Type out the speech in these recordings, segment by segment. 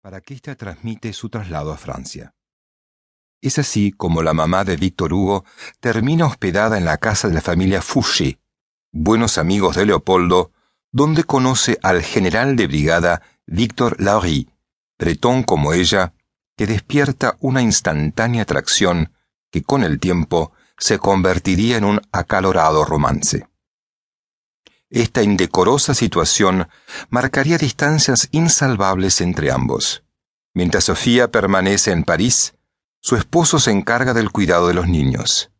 para que ésta transmite su traslado a Francia. Es así como la mamá de Víctor Hugo termina hospedada en la casa de la familia Fouché, buenos amigos de Leopoldo, donde conoce al general de brigada Víctor Laurie, bretón como ella, que despierta una instantánea atracción que con el tiempo se convertiría en un acalorado romance. Esta indecorosa situación marcaría distancias insalvables entre ambos. Mientras Sofía permanece en París, su esposo se encarga del cuidado de los niños.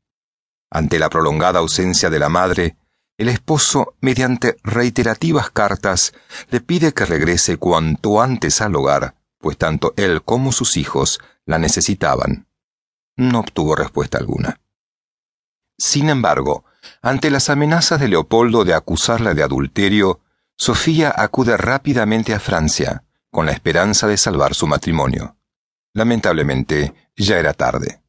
Ante la prolongada ausencia de la madre, el esposo, mediante reiterativas cartas, le pide que regrese cuanto antes al hogar, pues tanto él como sus hijos la necesitaban. No obtuvo respuesta alguna. Sin embargo, ante las amenazas de Leopoldo de acusarla de adulterio, Sofía acude rápidamente a Francia, con la esperanza de salvar su matrimonio. Lamentablemente, ya era tarde.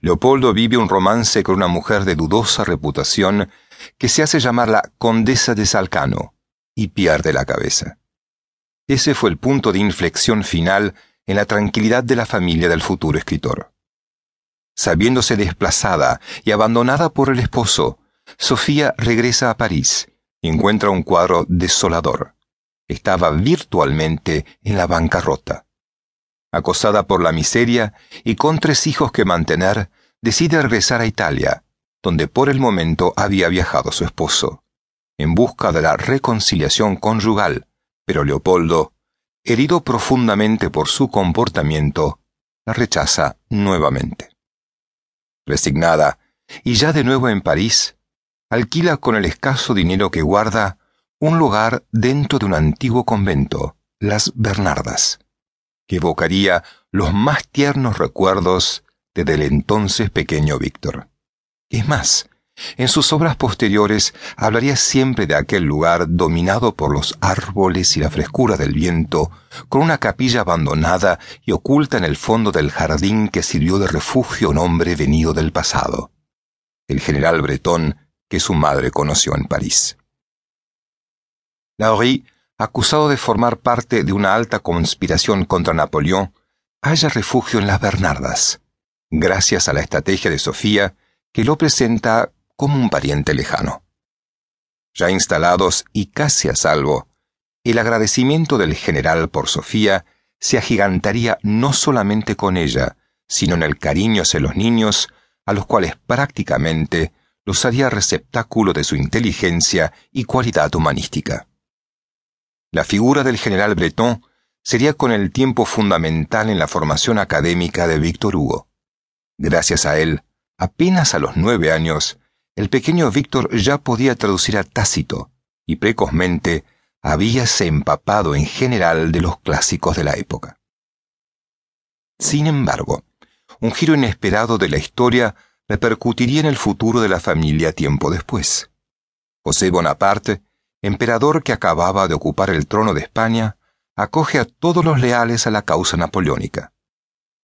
Leopoldo vive un romance con una mujer de dudosa reputación que se hace llamar la Condesa de Salcano, y pierde la cabeza. Ese fue el punto de inflexión final en la tranquilidad de la familia del futuro escritor. Sabiéndose desplazada y abandonada por el esposo, Sofía regresa a París y encuentra un cuadro desolador. Estaba virtualmente en la bancarrota. Acosada por la miseria y con tres hijos que mantener, decide regresar a Italia, donde por el momento había viajado su esposo, en busca de la reconciliación conyugal, pero Leopoldo, herido profundamente por su comportamiento, la rechaza nuevamente. Resignada, y ya de nuevo en París, alquila con el escaso dinero que guarda un lugar dentro de un antiguo convento, las Bernardas, que evocaría los más tiernos recuerdos de del entonces pequeño Víctor. Es más, en sus obras posteriores hablaría siempre de aquel lugar dominado por los árboles y la frescura del viento, con una capilla abandonada y oculta en el fondo del jardín que sirvió de refugio a un hombre venido del pasado, el general bretón que su madre conoció en París. Laurie, acusado de formar parte de una alta conspiración contra Napoleón, halla refugio en las Bernardas, gracias a la estrategia de Sofía, que lo presenta como un pariente lejano. Ya instalados y casi a salvo, el agradecimiento del general por Sofía se agigantaría no solamente con ella, sino en el cariño hacia los niños, a los cuales prácticamente los haría receptáculo de su inteligencia y cualidad humanística. La figura del general Breton sería con el tiempo fundamental en la formación académica de Víctor Hugo. Gracias a él, apenas a los nueve años, el pequeño Víctor ya podía traducir a Tácito y precozmente habíase empapado en general de los clásicos de la época. Sin embargo, un giro inesperado de la historia repercutiría en el futuro de la familia tiempo después. José Bonaparte, emperador que acababa de ocupar el trono de España, acoge a todos los leales a la causa napoleónica.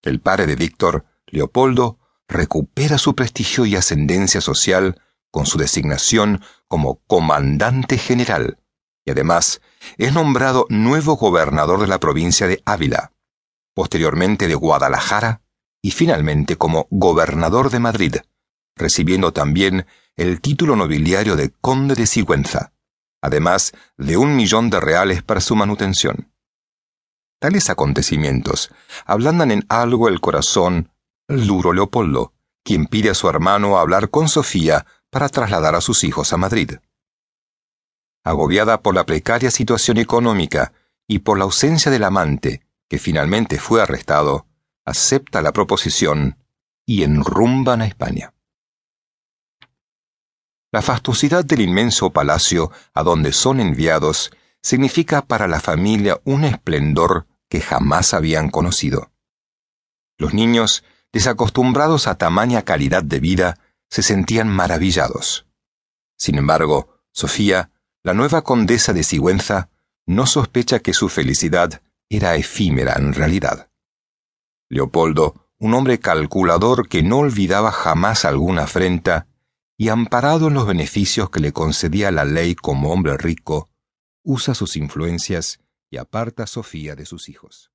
El padre de Víctor, Leopoldo, recupera su prestigio y ascendencia social con su designación como comandante general, y además es nombrado nuevo gobernador de la provincia de Ávila, posteriormente de Guadalajara y finalmente como gobernador de Madrid, recibiendo también el título nobiliario de conde de Sigüenza, además de un millón de reales para su manutención. Tales acontecimientos ablandan en algo el corazón al duro Leopoldo, quien pide a su hermano hablar con Sofía para trasladar a sus hijos a Madrid. Agobiada por la precaria situación económica y por la ausencia del amante, que finalmente fue arrestado, acepta la proposición y enrumban a España. La fastuosidad del inmenso palacio a donde son enviados significa para la familia un esplendor que jamás habían conocido. Los niños, desacostumbrados a tamaña calidad de vida, se sentían maravillados. Sin embargo, Sofía, la nueva condesa de Sigüenza, no sospecha que su felicidad era efímera en realidad. Leopoldo, un hombre calculador que no olvidaba jamás alguna afrenta, y amparado en los beneficios que le concedía la ley como hombre rico, usa sus influencias y aparta a Sofía de sus hijos.